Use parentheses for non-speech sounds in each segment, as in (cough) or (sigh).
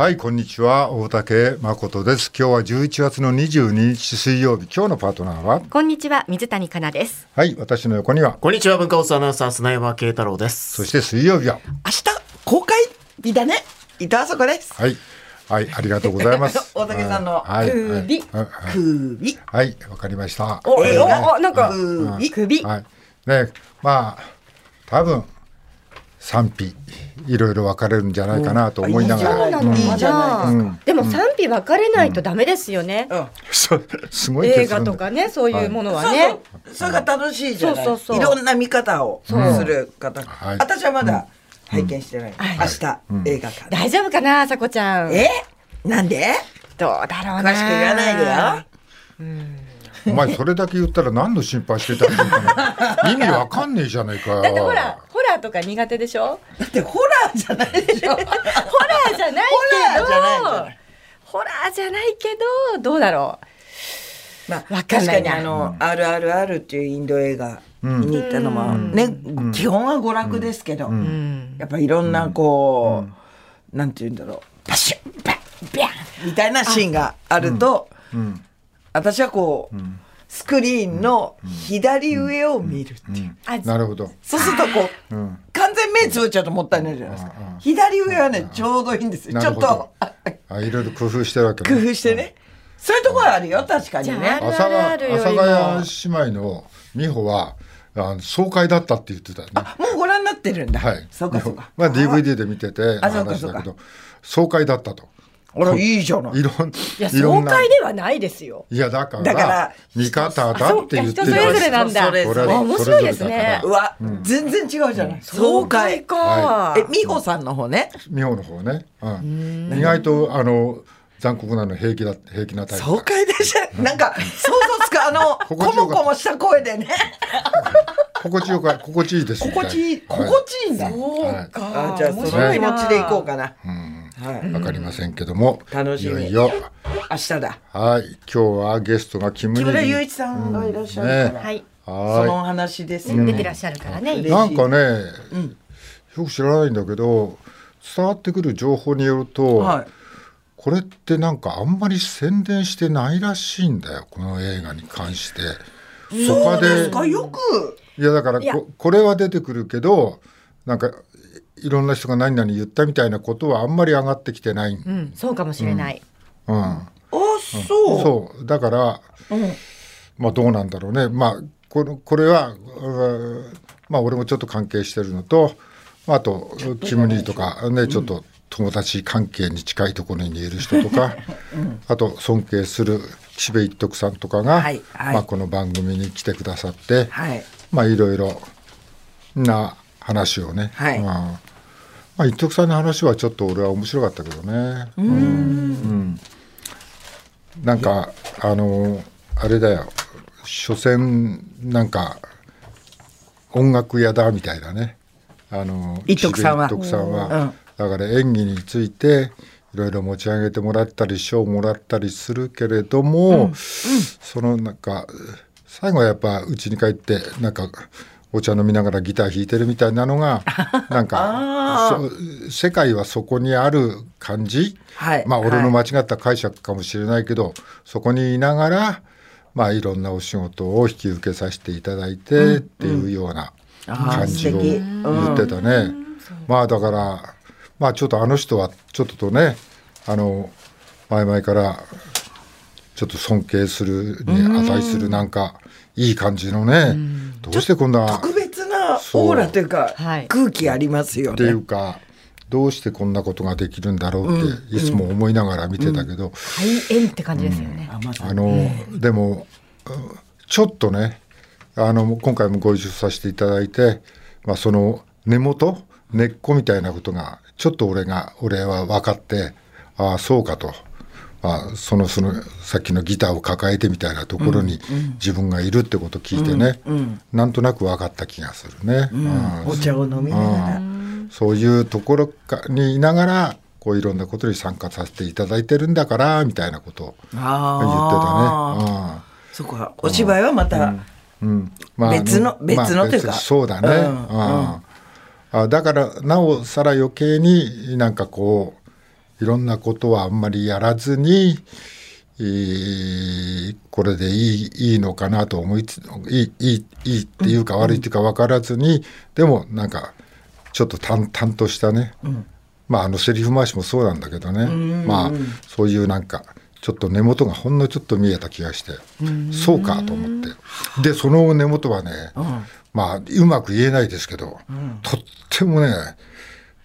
はい、こんにちは。大竹誠です。今日は11月の22日水曜日。今日のパートナーは？こんにちは、水谷香奈です。はい、私の横には、こんにちは、文化放送アナウンサー、砂山慶太郎です。そして水曜日は、明日公開日だね伊藤あそこですはい、はい、ありがとうございます。(laughs) 大竹さんのはい、はい、首はい首はい、わかりました。お、お、なんか、首首。はい、ね、まあ、多分賛否いろいろ分かれるんじゃないかなと思いながら、そうなのいいじゃないですかでも賛否分かれないとダメですよね。すごい映画とかね、そういうものはそうね。そう。それが楽しいじゃない。そうそうそう。いろんな見方をする方。はい。私はまだ拝見してない。明日映画館。大丈夫かな、さこちゃん。え？なんで？どうだろうな。詳しく言わないでよお前それだけ言ったら何の心配してたのかな。意味わかんねえじゃないかよ。だってほら、ホラーとか苦手でしょ？だってホラーじゃないでしょ。ホラーじゃないけど。ホラーじゃないじゃないホラーじゃないけど、どうだろまあわかん確ないな。かにあの RRR っていうインド映画見に行ったのもね基本は娯楽ですけどう。うん。やっぱいろんなこう、なんて言うんだろう。パシュッバッビャンみたいなシーンがあると、私はこう、スクリーンの左上を見るっていう、あなるほど。そうするとこう、完全目つぶっちゃうともったいないじゃないですか、左上はねちょうどいいんですよ。ちょっと。ああいろいろ工夫してるわけ工夫してね、そういうところはあるよ確かにね。あ阿佐ヶ谷姉妹の美穂はあの爽快だったって言ってたよね。もうご覧になってるんだ、はい。そうかそうか。まあ DVD で見ててあそうか話だけど爽快だったと。あらいいじゃないいろんいや、爽快ではないですよ。いやだからだから見方だって言って人それぞれなんだ。それそれあ面白いですねう。わ、全然違うじゃない、爽快か。え美穂さんの方ね美穂の方ね。うん。意外とあの残酷なの平気だ平気なタイプ。爽快でしょ？なんか想像つかあの (laughs) こもこもした声でね心地よか心地いいです。心地いいは心地いいんだ、そうあか。じゃあその面白いな気持ちでいこうかな、うん。はい、わかりませんけども。楽しみいよいよ。明日だはい。今日はゲストがキム木村雄ニ一さんがいらっしゃるから、はい。そはのお話ですよね、出てらっしゃるからね。い。なんかね、よく知らないんだけど、伝わってくる情報によると、はいこれってなんかあんまり宣伝してないらしいんだよ。この映画に関して。そうですか？よくいやだからここれは出てくるけどなんかいろんな人が何々言ったみたいなことはあんまり上がってきてない、うんうん、そうかもしれない。あそう、そう。だから、まあどうなんだろうね。まあこのこれはうんまあ俺もちょっと関係してるのとまああとキム・ニーとかねちょっと友達関係に近いところにいる人とか、あと尊敬する岸辺一徳さんとかが、はいはい。まあ、この番組に来てくださって、はい。まあいろいろな話をね、はい。まあ、まあ一徳さんの話はちょっと俺は面白かったけどね。うん。なんかあのあれだよ。所詮なんか音楽屋だみたいなね。あの一徳さんは。一徳さんは、うん。だから演技についていろいろ持ち上げてもらったり賞をもらったりするけれども、そのなんか最後はやっぱ家に帰ってなんかお茶飲みながらギター弾いてるみたいなのが (laughs) なんかそ世界はそこにある感じ、はい。まあ俺の間違った解釈かもしれないけど、そこにいながらまあいろんなお仕事を引き受けさせていただいてっていうような感じを言ってたね。まあだからまあちょっとあの人はちょっとねあの前々からちょっと尊敬するに値するなんかいい感じのね、どうしてこんな特別なオーラというかはい。空気ありますよっていねうかどうしてこんなことができるんだろうっていつも思いながら見てたけど、大変って感じですよね。あのでもうんちょっとねあの今回もご一緒させていただいて、まあ、その根元根っこみたいなことがちょっと俺が俺は分かってああそうかと。まあ、そのそのさっきのギターを抱えてみたいなところに自分がいるってことを聞いてね、なんとなく分かった気がするね。うん。お茶を飲みながら。そういうところかにいながらこういろんなことに参加させていただいてるんだからみたいなことを言ってあたね。あそこはお芝居はまたうん。うん。まあ別のあ別のというか。別そうだね。うん。うん。あだからなおさら余計になんかこういろんなことはあんまりやらずに、えーこれでいいいいのかなと思いついいいいいいっていうか悪いっていうか分からずに、でもなんかちょっと淡々としたね、まああのセリフ回しもそうなんだけどね、まあそういうなんかちょっと根元がほんのちょっと見えた気がして、そうかと思って。でその根元はね、まあうまく言えないですけど、とってもね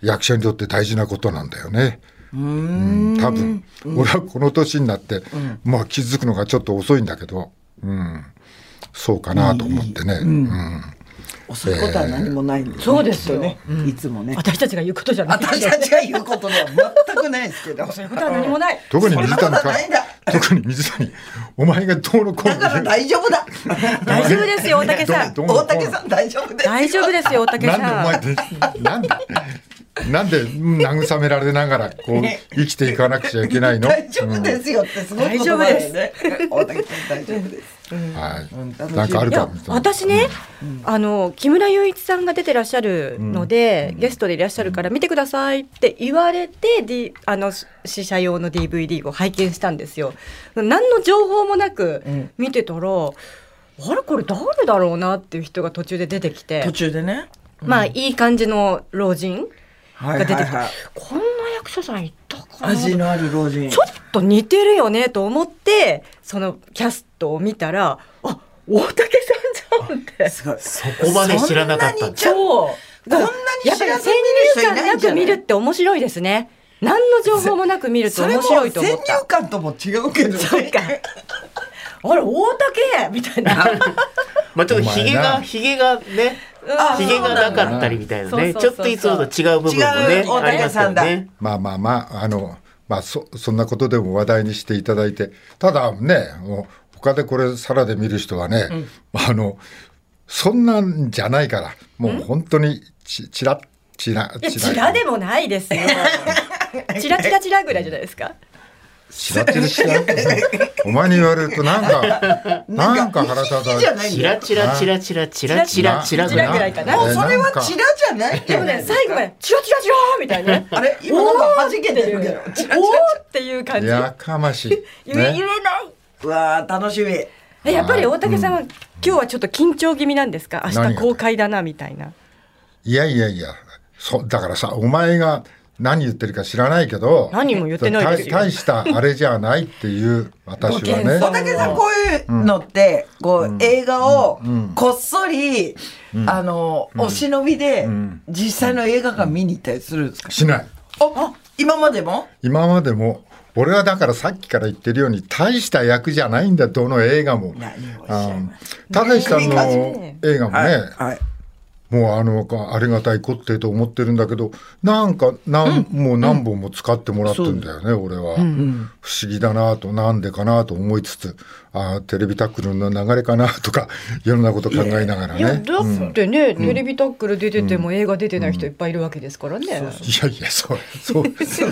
役者にとって大事なことなんだよね。うん。多分、俺はこの年になって、まあ気づくのがちょっと遅いんだけど、うん、そうかなと思ってね。うん。遅いことは何もないんです、そうですよね、いつもね。私たちが言うことじゃない。私たちが言うことでは全くないですけど。そういうことは何もない。特に水谷か特に水谷。お前がどうのこうのだから大丈夫だ。大丈夫ですよ大竹さん。大竹さん大丈夫です大丈夫ですよ大竹なんでおさん前でなんでなんでうん慰められながらこう生きていかなくちゃいけないの？大丈夫ですよってすごい言葉だよね。大竹さん大丈夫です。はい。うん。なんかあるか私ね、あの木村雄一さんが出てらっしゃるので、ゲストでいらっしゃるから見てくださいって言われて、D、あの試写用の DVD を拝見したんですよ。何の情報もなくん。見てたら、あれこれ誰だろうなっていう人が途中で出てきて。途、中でね。まあいい感じの老人はいが出てきて、はい。はいこんな役者さんいたかな味のある老人。ちょっと似てるよねと思ってそのキャストを見たらあ大竹さんじゃんって。すごい。そこまで知らなかったんだ。そうこんなにやっぱり先知らずに見る人い入観なく見るって面白いですね。何の情報もなく見ると面白いと思っ先入た観とも違うけどね。そうか。あれ大竹？みたいな。まあちょっとヒゲお前な。が、ヒゲがね、あヒゲがなかったりみたいなね。ちょっといつもと違う部分もね、ありますよね。まあまあまああのまあそそんなことでも話題にしていただいてただねもう他でこれさらで見る人はね、あのそんなんじゃないからもう本当にちちらちらいやチラでもないですよ。チラチラチラぐらいじゃないですか？ちらちらしらお前に言われるとなんか (laughs) なんか腹立たじゃないんチラチラチラチラチラチラチラチラぐらいかなもうそれはチラじゃないでもね最後までチラチラチラみたいなねあれ今なんか弾けてるけどチラチラおーっていう感じやかましい、言えないうわー楽しみえやっぱり大竹さんは、今日はちょっと緊張気味なんですか明日公開だなみたいないやいやいやそだからさお前が何言ってるか知らないけど何も言ってないですよ。大大したあれじゃないっていう私はね。大竹さんこういうのってこう映画をこっそりあのお忍びで実際の映画館見に行ったりするんですか？しない。あ今までも？今までも。俺はだからさっきから言ってるように大した役じゃないんだ。どの映画も。ただしさんのね。映画もね、はいもうあのありがたいこってと思ってるんだけどなんかなん、もう何本も使ってもらってんだよね、俺は、不思議だなとなんでかなと思いつつあーテレビタックルの流れかなとか (laughs) いろんなこと考えながらいやねだってね、テレビタックル出てても映画出てない人いっぱいいるわけですからね、いやいや (laughs) そうそう。そう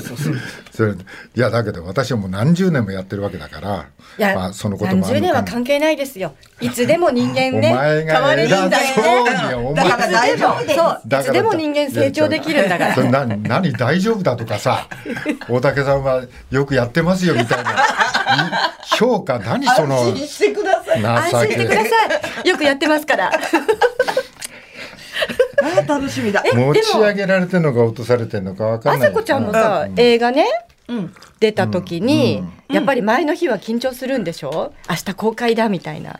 そういやだけど私はもう何十年もやってるわけだからいや、まあ、そのこともあ30年るのかもは関係ないですよ。いつでも人間おね前が変われるんだ偉そうよね大丈夫。そうだいつでも人間成長できるんだから。それ何何大丈夫だとかさ大竹さんはよくやってますよみたいな評価何その安心してください。安心してください。よくやってますから。(laughs) あー楽しみだ。持ち上げられてるのか落とされてるのかわかんない。あさこちゃんもさ、映画ね、出た時に、やっぱり前の日は緊張するんでしょ？明日公開だみたいな。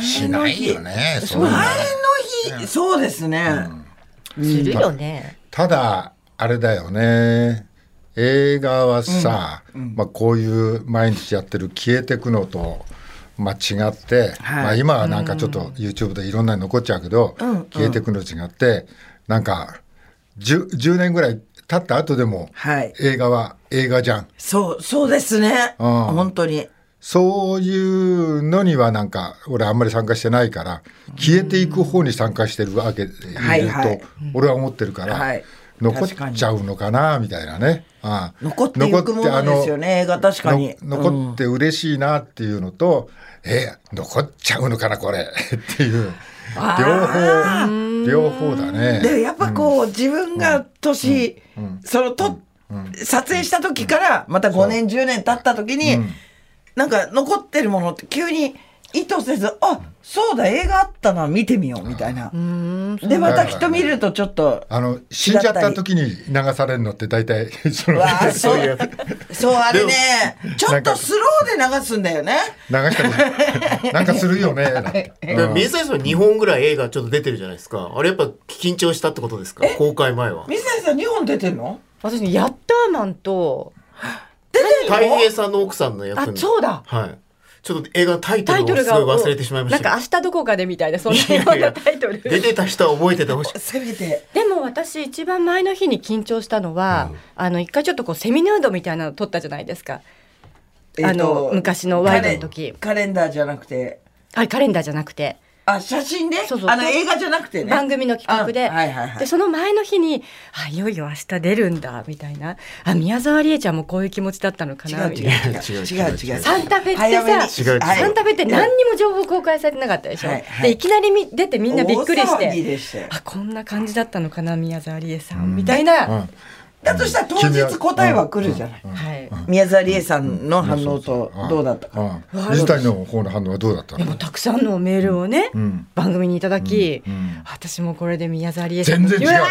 しないよね前の日そうですね。するよね、ただあれだよね映画はさ、まあ、こういう毎日やってる消えてくのと、まあ、違って、はい。まあ、今はなんかちょっと YouTube でいろんなの残っちゃうけど、消えてくの違ってなんか 10, 10年ぐらい経った後でもはい。映画は映画じゃん。そうそうですね。うん。本当に。そういうのにはなんか俺あんまり参加してないから消えていく方に参加してるわけでいると俺は思ってるから、はい残っちゃうのかなみたいなね。ああ。残っていくものですよね映画確かに。の残って嬉しいなっていうのと、え残っちゃうのかなこれ。(laughs) っていう。両方両方だね。でやっぱこう自分が年そのと撮影した時からまた5年10年経った時に、なんか残ってるものって急に意図せずあそうだ映画あったな見てみようみたいな。でまた人見るとちょっとあの死んじゃった時に流されるのって大体そのういうそうあれねちょっとスローで流すんだよね。流したりなんかするよね (laughs) 水谷さん2本ぐらい映画ちょっと出てるじゃないですか。あれやっぱ緊張したってことですか？公開前は。水谷さん2本出てんの？私ねヤッターマンとたい平さんの奥さんの役あに。そうだはい。ちょっと映画のタイトルをすごい忘れてしまいました。なんか明日どこかでみたいなそんな (laughs) ようなタイトル。出てた人は覚えててほしい。せめてでも私一番前の日に緊張したのは、あの一回ちょっとこうセミヌードみたいなの撮ったじゃないですか。あの昔のワイドの時。カレカレンダーじゃなくて。あカレンダーじゃなくてあ写真でそうそう。あの映画じゃなくてね。番組の企画で,、あはいはいはい。でその前の日にあいよいよ明日出るんだみたいな。あ宮沢りえちゃんもこういう気持ちだったのか違う違う。なみたいな。違う違う。違うサンタフェってさ、違う違う。サンタフェって何にも情報公開されてなかったでしょ、はいはい。でいきなりみ出てみんなびっくりし大騒ぎてあこんな感じだったのかな宮沢りえさん、みたいな、うんだとしたら当日答えは来るじゃない、はい、宮沢りえさんの反応とどうだったか、うん。水谷の方の反応はどうだったの？でもたくさんのメールをね、ん。番組にいただき、ん私もこれで宮沢りえさん全然違う。わ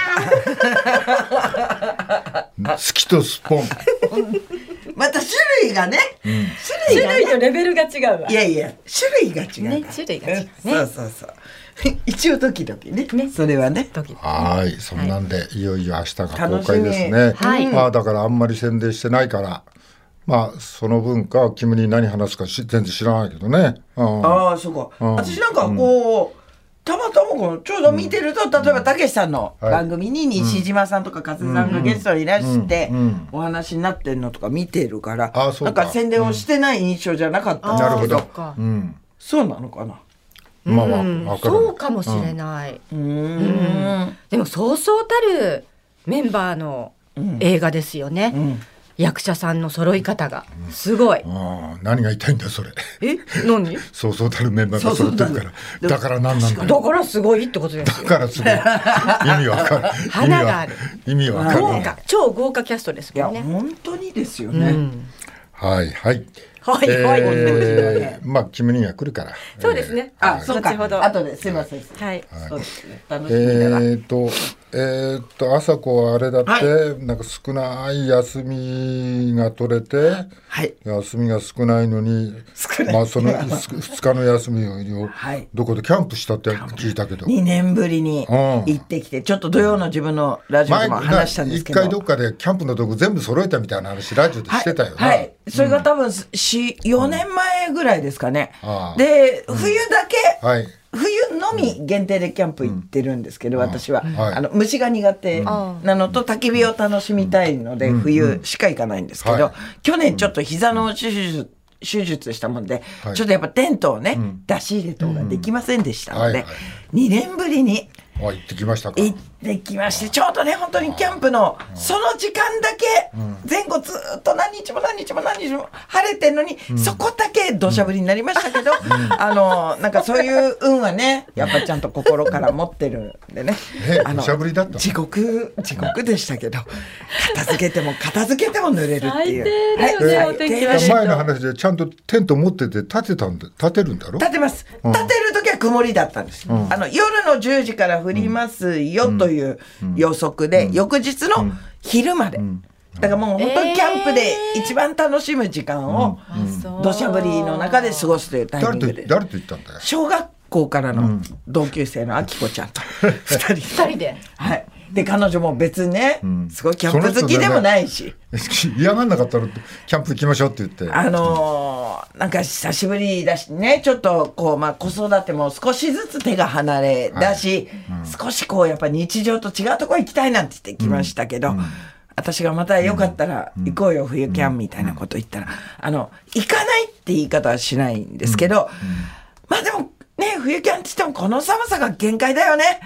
(laughs) 好きとスポン。(laughs) また種類がね、ー種類が種類とレベルが違うわ。いやいや種類が違うね種類が違うね。そうそうそう (laughs) 一応ドキドキね。ね。それはね。時はい。そんなんで、い、よいよ明日が公開です楽ねはい。まあだからあんまり宣伝してないから。まあその分か君に何話すかし全然知らないけどね、うん、ああそうか、うん。私なんかこう、たまたまこのちょうど見てると、例えばたけしさんのはい。番組に西島さんとか勝さんがゲストにいらしてうん。うん。お話になってるのとか見てるから、あそうか。なんか宣伝をしてない印象じゃなかったんなるほど。ですけど、そっか。うん。そうなのかな？まあわうん。わかる。そうかもしれない、うーん。でもそうそうたるメンバーの映画ですよね、役者さんの揃い方が。すごい、ああ何が言いたいんだよそれ。え？何？(laughs) そうそうたるメンバーが揃ってるから。そうだから何なんだ。よだからすごいってことですよだからすごい。意味わかる。意味は花がある。意味わかる。豪華。超豪華キャストですいやもんね。本当にですよね、うん。はいはいはいはい、えー (laughs) まあ君には来るから。そうですね。あそうか。後ほど。後ですいません。はい。そうですね。楽えしみだな、ー、と、えー、と、朝子はあれだって、はなんか少ない休みが取れて、はい。休みが少ないのに、少ない。まあその2日の休みを、はい。どこでキャンプしたって聞いたけど、2年ぶりにうん。行ってきてちょっと土曜の自分のラジオで前も話したんです一けど。回どっかでキャンプのとこ全部揃えたみたいな話、ラジオでしてたよな。はい、はい。それが多分し4年前ぐらいですかね、で冬だけ、はい。冬のみ限定でキャンプ行ってるんですけど、私は、はい。あの虫が苦手なのと焚き火を楽しみたいので、冬しか行かないんですけど、はい。去年ちょっと膝の手術手術したもんで、はい。ちょっとやっぱテントをね、出し入れとかできませんでしたので、はいはい。2年ぶりにあ、行ってきましたか。行ってきましてちょうどね本当にキャンプのその時間だけ前後ずっと何日も何日も何日も晴れてんのに、そこだけ土砂降りになりましたけど、あのなんかそういう運はねやっぱちゃんと心から持ってるんでね。えあの土砂降りだったの？地獄地獄でしたけど片付けても片付けても濡れるっていう。最低だよねはいお天気最低悪いと前の話でちゃんとテント持ってて建てたんで、建てるんだろ？立てます。立てる曇りだったんです。あの夜の10時から降りますよという予測で、翌日の昼まで。だからもう本当にキャンプで一番楽しむ時間を土砂降りの中で過ごすというタイミ誰とングで。誰と行ったんだよ？小学校からの同級生のあきこちゃんと (laughs) 二人。二人で？はい。で、彼女も別にね、すごいキャンプ好きでもないし。嫌がんなかったらキャンプ行きましょうって言って。あのーなんか久しぶりだしね、ちょっとこう、まあ子育ても少しずつ手が離れだし、少しこうやっぱ日常と違うところ行きたいなんて言ってきましたけど、私がまたよかったら行こうよ、冬キャンみたいなこと言ったら、あの、行かないって言い方はしないんですけど、まあでもね、冬キャンって言ってもこの寒さが限界だよね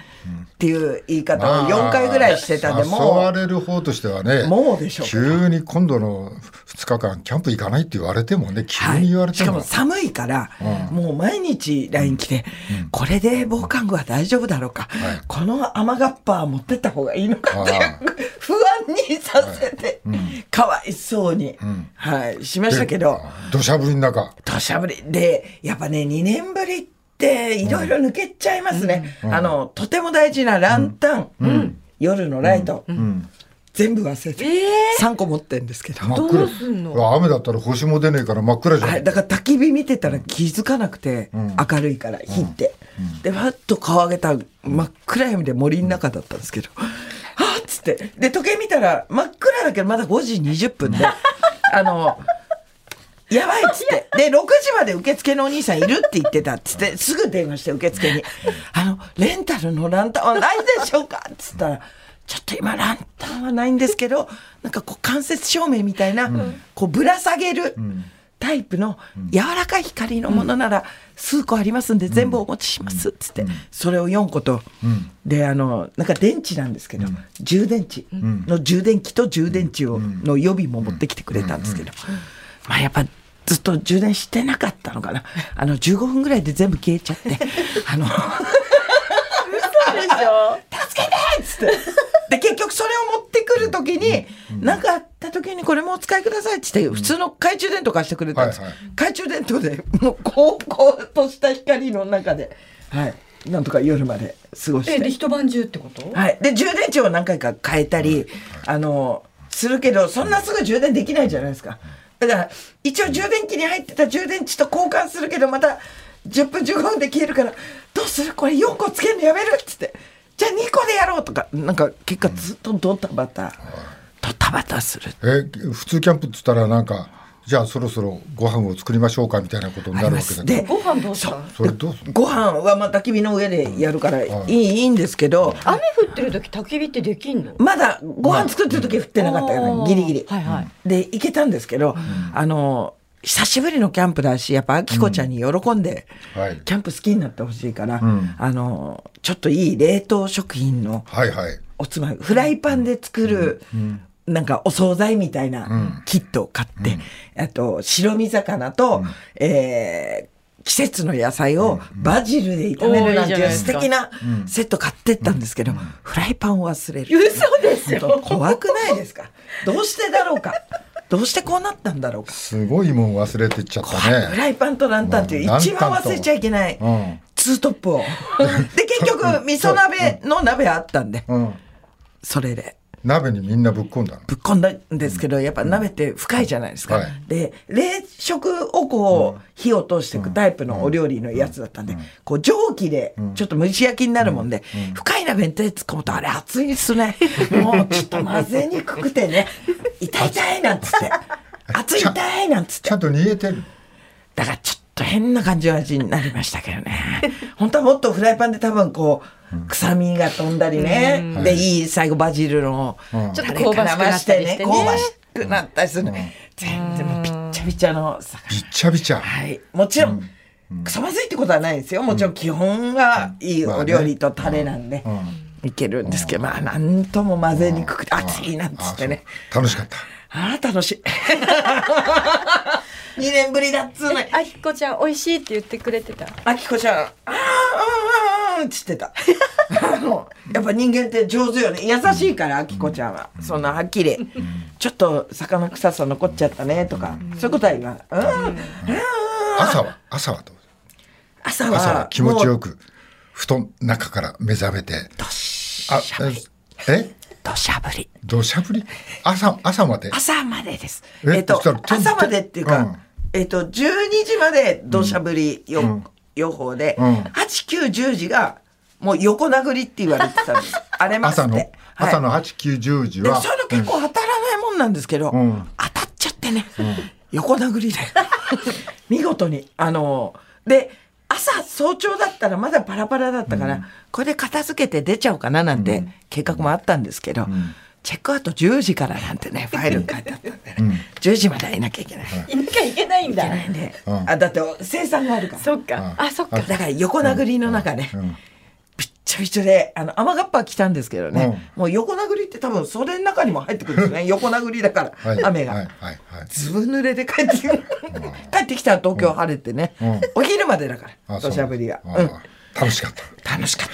っていう言い方を4回ぐらいしてたんで、誘もわれる方としてはね、もうでしょう。急に今度の2 2日間キャンプ行かないって言われてもね急はいに言われても、しかも寒いから、うん。もう毎日 LINE 来て、これで防寒具は大丈夫だろうか、はい。この雨がっぱは持ってった方がいいのかってあ不安にさせて、かわいそうに、ん。はい、しましたけど、土砂降りの中。土砂降り。で、やっぱね、2年ぶりっていろいろ抜けちゃいますね。あの、とても大事なランタン、夜のライト、うん。全部忘れて、え3個持ってんですけど。真っ暗。どうすんの雨だったら星も出ねえから真っ暗じゃはい、んだから焚き火見てたら気づかなくて、ん。明るいから火って、でふっと顔上げたら真っ暗闇で森の中だったんですけど、はっつって。で時計見たら真っ暗だけどまだ5時20分で。(laughs) あのやばいっつって。(laughs) で6時まで受付のお兄さんいるって言ってたっつって。すぐ電話して受付に「あのレンタルのランタンはないでしょうか?」っつったら「ちょっと今ランタンはないんですけどなんかこう間接照明みたいな、こうぶら下げるタイプの柔らかい光のものなら数個ありますんで全部お持ちしますっつって、それを4個と、であのなんか電池なんですけど、充電池。の充電器と充電池をの予備も持ってきてくれたんですけど、まあやっぱずっと充電してなかったのかなあの15分ぐらいで全部消えちゃって (laughs) あのでしょ？(laughs) 助けてっつって。で、結局それを持ってくるときに、何かあったときにこれもお使いくださいって言って、普通の懐中電灯貸してくれたんです。はいはい懐中電灯で、もう、こう、こうとした光の中で、はい。なんとか夜まで過ごしえでて。一晩中ってこと？はい。で、充電池を何回か変えたり、あの、するけど、そんなすぐ充電できないじゃないですか。だから、一応充電器に入ってた充電池と交換するけど、また10分15分で消えるから、どうする？これ4個つけるのやめる？っつって。じゃあ2個でやろうとか、なんか結果ずっとドタバタ、ドタバタする。え普通キャンプっつったらなんかじゃあそろそろご飯を作りましょうかみたいなことになるわけだけご飯どうした？のそれどうご飯はまあ焚き火の上でやるからいい,、いいんですけど、雨降ってる時焚き火ってできんの？まだご飯作ってる時降ってなかったよね、あーギリギリ。はいはい。で行けたんですけど、あの久しぶりのキャンプだしやっぱあきこちゃんに喜んで、はい。キャンプ好きになってほしいから、ん。あのちょっといい冷凍食品のはいはい。おつまみフライパンで作る、なんかお惣菜みたいなキットを買って、あと白身魚と、えー季節の野菜をバジルで炒めるなんていう素敵なセット買ってったんですけど、フライパンを忘れる。嘘ですよ。怖くないですか？どうしてだろうか？どうしてこうなったんだろうか？すごいもん忘れてっちゃったフねライパンとランタンっていうまあ一番忘れちゃいけないうん。ツートップを。で、結局、(laughs) 味噌鍋の鍋あったんで、うん。それで。鍋にみんなぶっ込んだの。ぶっ込んだんですけど、やっぱ鍋って深いじゃないですか。はい。で、冷食をこう、火を通していくタイプのお料理のやつだったんで、こう蒸気でちょっと蒸し焼きになるもんで、深い鍋に手突っ込むとあれ熱いっすね。もうちょっと混ぜにくくてね、(laughs) 痛い痛いなんつって。熱い痛いなんつって。ちゃ。んと煮えてる。だからちょっと変な感じの味になりましたけどね。(laughs) 本当はもっとフライパンで多分こう、臭みが飛んだりね。で、いい最後バジルの、うん。ちょっと香ばしくなったりしてね。香ばしくなったりする。ね。全然もうびっちゃびちゃの魚。びっちゃびちゃ。はい。もちろん、クソまずいってことはないですよ。もちろん基本はいいお料理とタレなんで、いけるんですけど、まあなんとも混ぜにくくて、熱いなんつってね。あ楽しかったああ、楽しい。(laughs) 2年ぶりだっつうのに。あきこちゃん美味しいって言ってくれてた？あきこちゃん、あーあーあーっつってた。あのやっぱ人間って上手よね。優しいから、あきこちゃんは。そんなはっきり。ちょっと魚臭さ残っちゃったねとか、そういうことは言わない。うん。うん朝は朝はどう朝は朝は気持ちよく布団の中から目覚めてどしあゃぶり。えどしゃぶり。土砂降り？朝朝まで？朝までです。ええっと朝までっていうか、うん。えっと、12時まで土砂降りよ、うん。予報で、うん。8、9、10時がもう横殴りって言われてたんです。(laughs) 荒れます。朝のはい。朝の8、9、10時はそういうの結構当たらないもんなんですけど、ん。当たっちゃってね、横殴りで。(laughs) 見事にあので朝早朝だったらまだパラパラだったから、これで片付けて出ちゃおうかななんて計画もあったんですけど、チェックアウト10時からなんてねファイルに書いてあったんでね、10時まではいなきゃいけない。いいなきゃいけないんだ。けないんで、うん。あだって生産があるから。そっか。あそっか。だから横殴りの中で、うん。びっちょいちょいで、あの、雨がっぱ来たんですけどね、もう横殴りって多分袖の中にも入ってくるんですよね。(laughs) 横殴りだから、はい雨が。はいはいはいずぶ濡れで帰ってき (laughs) 帰ってきたら東京晴れてね、うんお昼までだから、土砂降りが。あうん。楽しかった楽しかっ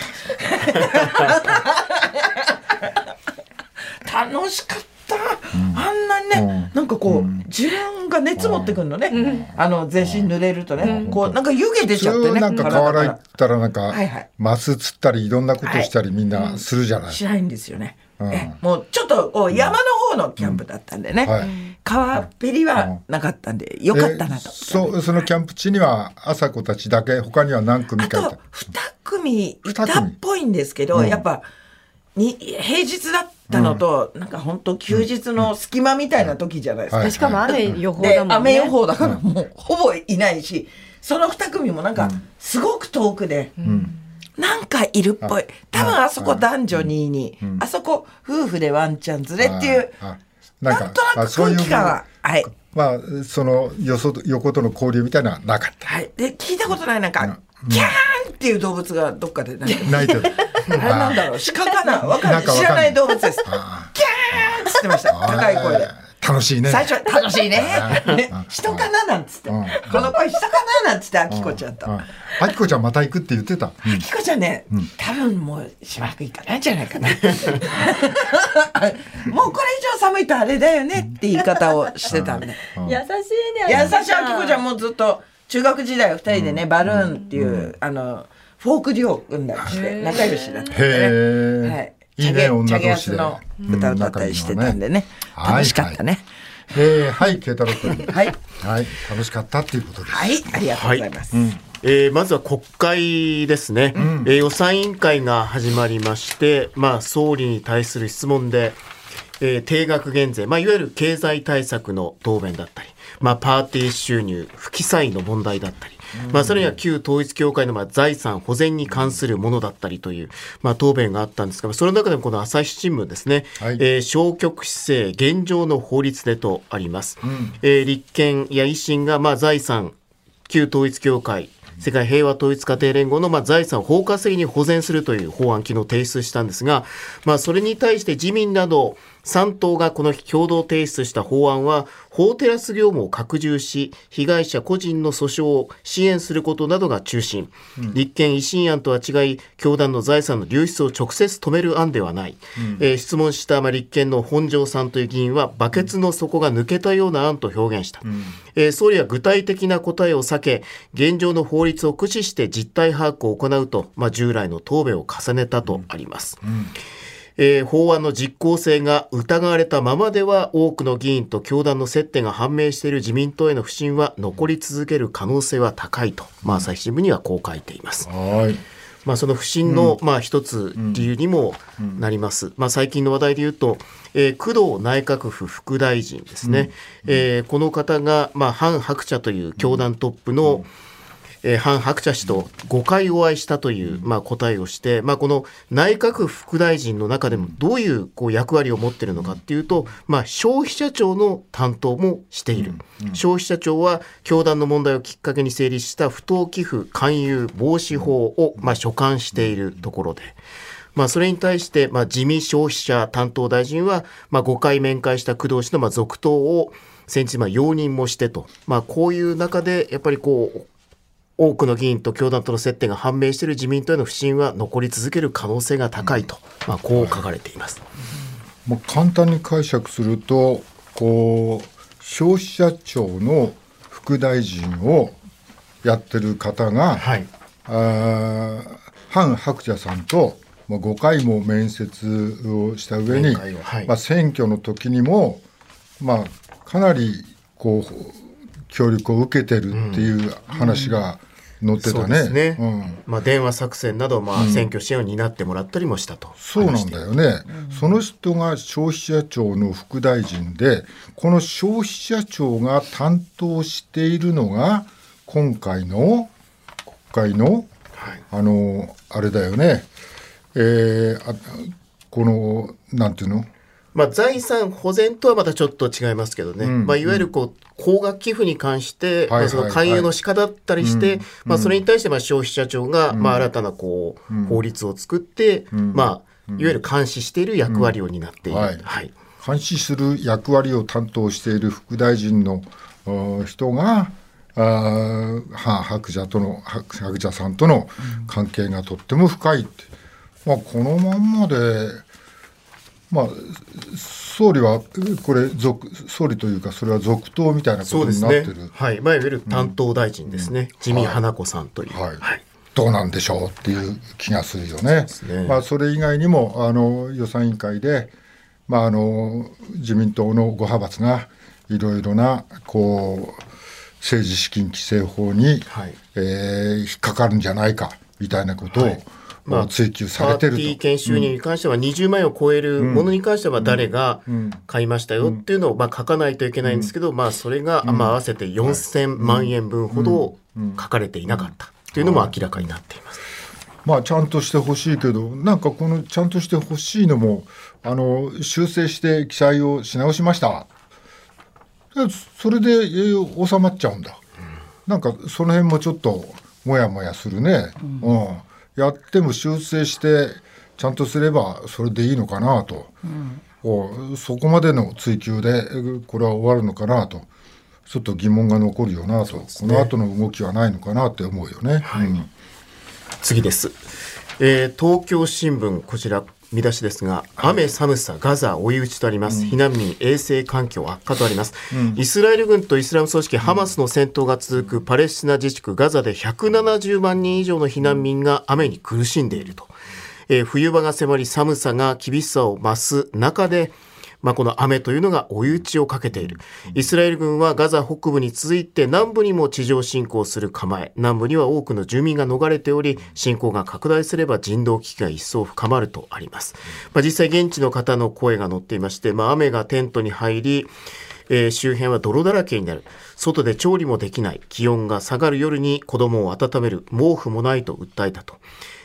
た。楽しかった。(laughs) あんなにね、なんかこう、自分が熱持ってくるのね。あの、全身濡れるとね、こう、なんか湯気出ちゃってね。なんか河原行ったらなんかマス釣ったりいろんなことしたりみんなするじゃない、しないんですよね。もうちょっと山の方のキャンプだったんでね、はい。川っぺりはなかったんでよかったなと。えそうそのキャンプ地には朝子たちだけ他には何組あかいた？と2組いたっぽいんですけど、うん。やっぱに平日だったのと、なんか本当休日の隙間みたいな時じゃないですか。はい。しかも雨予報でだもんね。雨予報だからもうほぼいないしその2組もなんかすごく遠くで、なんかいるっぽい。多分あそこ男女2に、あそこ夫婦でワンちゃん連れっていうななんんとなくあそういう空気感ははい。まあそのよそ横との交流みたいなのはなかった。はい。で聞いたことないなんか、キャーンっていう動物がどっかでなんか泣いてる。(laughs) (laughs) あれなんだろう？鹿かな？わかんなないんかわかんない。知らない動物です。キャあーンっつってました。高い声で。楽しいね。最初は楽しいね。人かな？なんつって、うん。この声人かな？なんつってあきこちゃんと、うん。あきこちゃんまた行くって言ってた、あきこちゃんね、多分もうしばらく行かないんじゃないかな。(laughs) もうこれ以上寒いとあれだよねって言い方をしてたんで。うん。優しいね。優しいあきこちゃん。もずっと中学時代は二人でね、バルーンっていう、あの、フォークデュオを組んだりして仲良しだったんでね。はい。いいね女同士で。の歌歌ったりしてたんでね。うん楽しかったね。えー、はい慶太郎君。はい。はい。楽しかったっていうことです。はい、ありがとうございます。えーまずは国会ですね、えー予算委員会が始まりまして、まあ、総理に対する質問で、えー定額減税、まあ、いわゆる経済対策の答弁だったり、まあ、パーティー収入不記載の問題だったり、まあ、それには旧統一教会のまあ財産保全に関するものだったりという、まあ、答弁があったんですが、その中でもこの朝日新聞ですね、はい。えー消極姿勢現状の法律でとあります。えー立憲や維新がまあ財産旧統一教会世界平和統一家庭連合のまあ財産を包括的に保全するという法案昨日提出したんですが、まあ、それに対して自民など3党がこの日共同提出した法案は法テラス業務を拡充し被害者個人の訴訟を支援することなどが中心、立憲維新案とは違い教団の財産の流出を直接止める案ではない、えー質問したまあ立憲の本庄さんという議員はバケツの底が抜けたような案と表現した、えー総理は具体的な答えを避け現状の法律を駆使して実態把握を行うと、まあ、従来の答弁を重ねたとあります。えー法案の実効性が疑われたままでは多くの議員と教団の接点が判明している自民党への不信は残り続ける可能性は高いと、まあ、朝日新聞にはこう書いています。はい。まあ、その不信の、まあ、一つ理由にもなります。まあ、最近の話題で言うと、えー工藤内閣府副大臣ですね。えーこの方が、まあ、ハン・ハクチャという教団トップの、えー、ハン・ハクチャ氏と5回お会いしたという、まあ、答えをして、まあ、この内閣府副大臣の中でもどういうこう役割を持っているのかっていうと、まあ、消費者庁の担当もしている。消費者庁は教団の問題をきっかけに成立した不当寄付勧誘防止法を、まあ、所管しているところで。まあ、それに対して、まあ、自見消費者担当大臣は、まあ、5回面会した工藤氏の、まあ、続投を先日、まあ、容認もしてと。まあ、こういう中で、やっぱりこう、多くの議員と教団との接点が判明している自民党への不信は残り続ける可能性が高いと、まあ、こう書かれています。もう簡単に解釈するとこう消費者庁の副大臣をやってる方が、はい。あーハン・ハクチャさんとまあ5回も面接をした上に、はいまあ、選挙の時にも、まあ、かなりこう協力を受けてるっていう話が載ってたですね。うん。まあ、電話作戦など、まあ、選挙支援を担ってもらったりもしたと。そうなんだよね、その人が消費者庁の副大臣でこの消費者庁が担当しているのが今回の国会のはい。あのあれだよね、えーあこのなんていうの？まあ、財産保全とはまたちょっと違いますけどね、うん。まあ、いわゆるこう高額寄付に関して、はいまあ、その勧誘の仕方だったりして、うん。まあ、それに対してまあ消費者庁がん。まあ新たなこううん。法律を作って、ん。まあ、いわゆる監視している役割を担っている。うん。はい。はい。監視する役割を担当している副大臣のお人があーは白蛇との白白蛇さんとの関係がとっても深いって、まあ、このまんまで、まあ、総理はこれ続総理というかそれは続投みたいなことになってる、。はい。まあ、いわゆる担当大臣ですね。自見花子さんという。はいはい。どうなんでしょうっていう気がするよね。ねまあ、それ以外にもあの予算委員会で、まあ、あの自民党の5派閥がいろいろなこう政治資金規正法に、はいえー引っかかるんじゃないかみたいなことを、はいまあ追及されてると。パーティー券収入に関しては20万円を超えるものに関しては誰がん。買いましたよっていうのをまあ書かないといけないんですけど、まあそれがまあ合わせて4000万円分ほど書かれていなかったというのも明らかになっています。まあちゃんとしてほしいけどなんかこのちゃんとしてほしいのもあの修正して記載をし直しました。でそれで、えー収まっちゃうんだ、なんかその辺もちょっともやもやするね、うんやっても修正してちゃんとすればそれでいいのかなと、こうそこまでの追及でえーこれは終わるのかなと。ちょっと疑問が残るよなと、この後の動きはないのかなって思うよね。うん。次です、えー東京新聞こちら見出しですが、雨寒さガザ追い打ちとあります、避難民衛生環境悪化とあります、イスラエル軍とイスラム組織ハマスの戦闘が続くパレスチナ自治区ガザで170万人以上の避難民が雨に苦しんでいると、えー冬場が迫り寒さが厳しさを増す中でまあ、この雨というのが追い打ちをかけている。イスラエル軍はガザ北部に続いて南部にも地上侵攻する構え。南部には多くの住民が逃れており、侵攻が拡大すれば人道危機が一層深まるとあります。まあ、実際現地の方の声が載っていまして、まあ、雨がテントに入り、えー周辺は泥だらけになる。外で調理もできない。気温が下がる夜に子供を温める。毛布もないと訴えたと。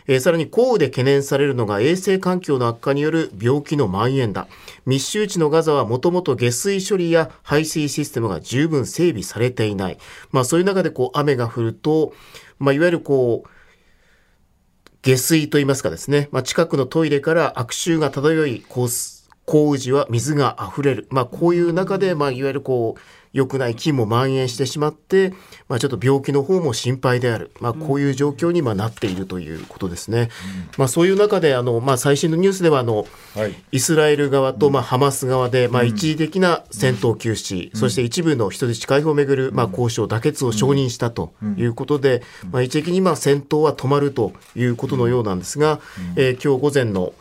えーさらに降雨で懸念されるのが衛生環境の悪化による病気の蔓延だ。密集地のガザはもともと下水処理や排水システムが十分整備されていない。まあそういう中でこう雨が降ると、まあいわゆるこう、下水といいますかですね、まあ、近くのトイレから悪臭が漂い、こう降雨時は水が溢れる。まあ、こういう中で、まあ、いわゆるこう、良くない菌も蔓延してしまって、まあ、ちょっと病気の方も心配である。まあ、こういう状況にまあなっているということですね。まあ、そういう中で、あの、まあ、最新のニュースでは、あの、はい。イスラエル側と、まあ、ハマス側で、まあ、一時的な戦闘休止、そして一部の人質解放をめぐる、まあ、交渉、妥結を承認したということで、まあ、一時的に、まあ、戦闘は止まるということのようなんですが、えー今日午前の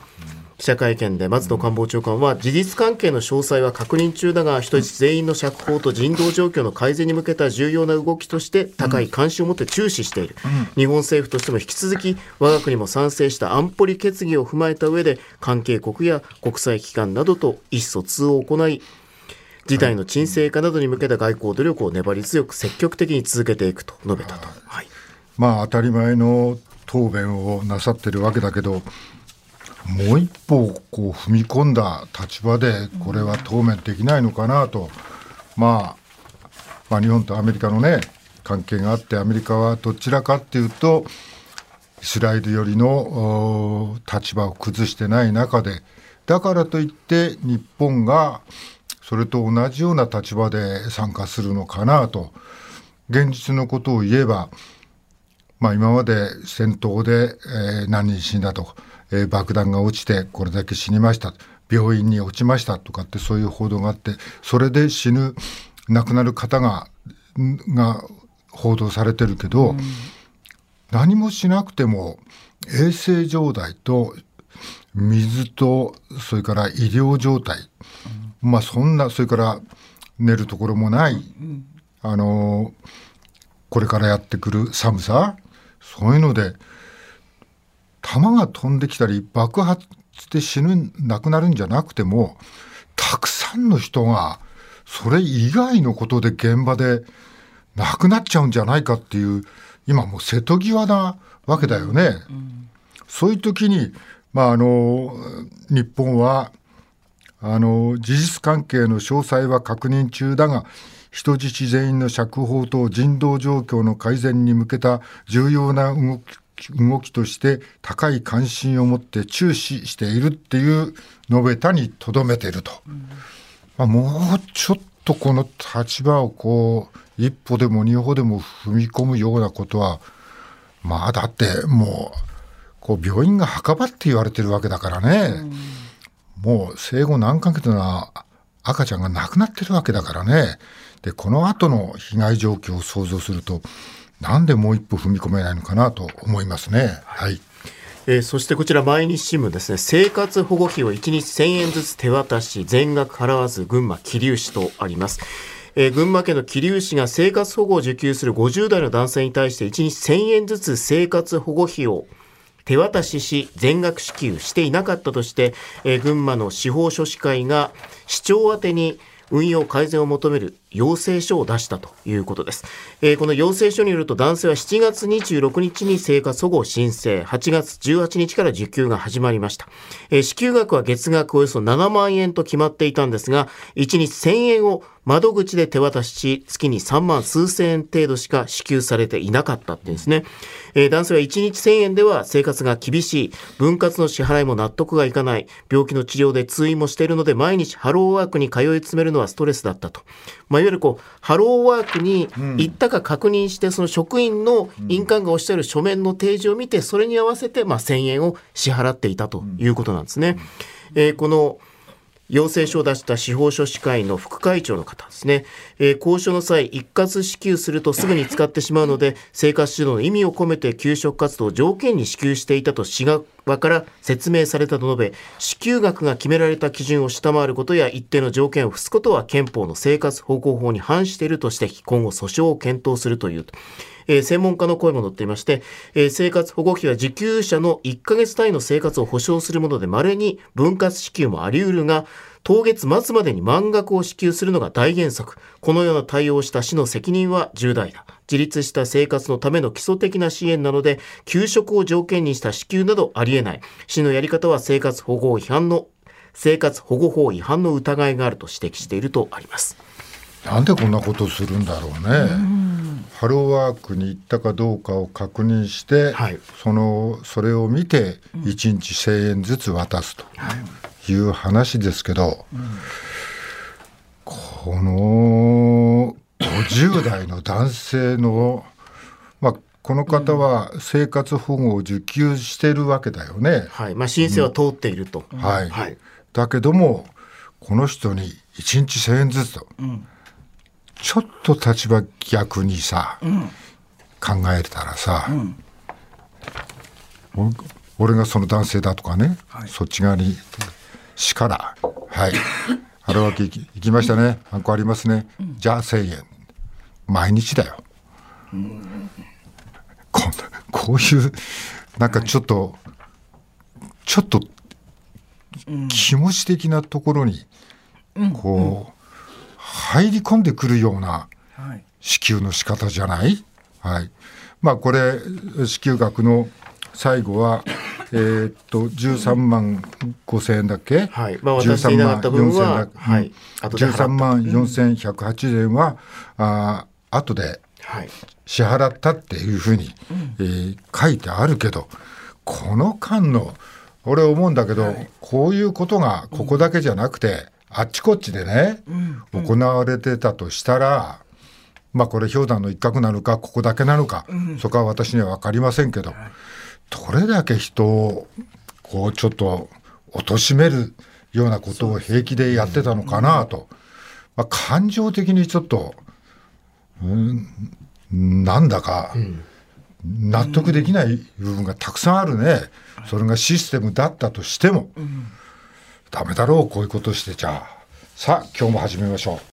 記者会見で松野官房長官は事実関係の詳細は確認中だが人質全員の釈放と人道状況の改善に向けた重要な動きとして高い関心を持って注視している、日本政府としても引き続き我が国も賛成した安保理決議を踏まえた上で関係国や国際機関などと意思疎通を行い事態の沈静化などに向けた外交努力を粘り強く積極的に続けていくと述べたと。はい。まあ当たり前の答弁をなさってるわけだけどもう一歩こう踏み込んだ立場でこれは答弁できないのかなと、まあ、まあ日本とアメリカのね関係があってアメリカはどちらかっていうとイスラエル寄りの立場を崩してない中でだからといって日本がそれと同じような立場で参加するのかなと。現実のことを言えばまあ、今まで戦闘で、えー何人死んだとか、えー爆弾が落ちてこれだけ死にました。病院に落ちましたとかってそういう報道があってそれで死ぬ亡くなる方がんが報道されてるけど、何もしなくても衛生状態と水とそれから医療状態、まあそんなそれから寝るところもない、あのこれからやってくる寒さそういうので弾が飛んできたり爆発して死ぬ亡くなるんじゃなくてもたくさんの人がそれ以外のことで現場で亡くなっちゃうんじゃないかっていう今もう瀬戸際なわけだよね。そういう時に、まあ、あの日本はあの事実関係の詳細は確認中だが人質全員の釈放と人道状況の改善に向けた重要な動き動きとして高い関心を持って注視しているっていう述べたにとどめていると、まあ、もうちょっとこの立場をこう一歩でも二歩でも踏み込むようなことはまあだってもうこう病院が墓場って言われてるわけだからね、もう生後何ヶ月の赤ちゃんが亡くなってるわけだからね。でこの後の被害状況を想像するとなんでもう一歩踏み込めないのかなと思いますね。はいえー、そしてこちら毎日新聞ですね生活保護費を1日1000円ずつ手渡し全額払わず群馬桐生市とあります。えー、群馬県の桐生市が生活保護を受給する50代の男性に対して1日1000円ずつ生活保護費を手渡しし全額支給していなかったとして、えー、群馬の司法書士会が市長宛てに運用改善を求める要請書を出したということです。えー、この要請書によると男性は7月26日に生活保護申請、8月18日から受給が始まりました。えー、支給額は月額およそ7万円と決まっていたんですが、1日1000円を窓口で手渡し、月に3万数千円程度しか支給されていなかったってですね。えー、男性は1日1000円では生活が厳しい、分割の支払いも納得がいかない、病気の治療で通院もしているので毎日ハローワークに通い詰めるのはストレスだったと。まあ、いわゆるこう、ハローワークに行ったか確認して、その職員の印鑑がおっしゃる書面の提示を見て、それに合わせてまあ1000円を支払っていたということなんですね。えー、この要請書を出した司法書士会の副会長の方ですね、えー、交渉の際一括支給するとすぐに使ってしまうので生活指導の意味を込めて給食活動を条件に支給していたと市側から説明されたと述べ支給額が決められた基準を下回ることや一定の条件を付すことは憲法の生活保護法に反しているとして今後訴訟を検討するというえー、専門家の声も載っていまして、えー、生活保護費は受給者の1ヶ月単位の生活を保障するもので、稀に分割支給もあり得るが、当月末までに満額を支給するのが大原則。このような対応をした市の責任は重大だ。自立した生活のための基礎的な支援なので、給食を条件にした支給などありえない。市のやり方は生活保護違反の、生活保護法違反の疑いがあると指摘しているとあります。なんでこんなことするんだろうね。ハローワークに行ったかどうかを確認して、はい、そのそれを見て1日1,000円ずつ渡すとい。う話ですけど、うん、この50代の男性の、まあ、この方は生活保護を受給してるわけだよね。はい。まあ、申請は通っていると。うん、はい、はい、だけどもこの人に1日1,000円ずつと。うんちょっと立場逆にさ、うん、考えたらさ、うん、俺がその男性だとかね、はい、そっち側にしからはい。腹分け行きましたね。ハンコありますね、うん、じゃあ1,000円。毎日だよ、こんこういうなんかちょっと、はい、ちょっと気持ち的なところにこう、入り込んでくるような支給の仕方じゃない、はい、まあこれ支給額の最後はえー、っと13万5千円だっけ、はい。まあ、13万4千円だ、はい、13万4180円は、うん、あ後で支払ったっていうふうに、えー、書いてあるけどこの間の俺思うんだけど、はい、こういうことがここだけじゃなくて、あっちこっちでね、うん、行われてたとしたら、まあこれ氷山の一角なのかここだけなのか、うん、そこは私には分かりませんけど、どれだけ人をこうちょっと貶めるようなことを平気でやってたのかなと、まあ、感情的にちょっと、うん、なんだか納得できない部分がたくさんあるね、それがシステムだったとしても。ダメだろうこういうことしてちゃ。さあ今日も始めましょう。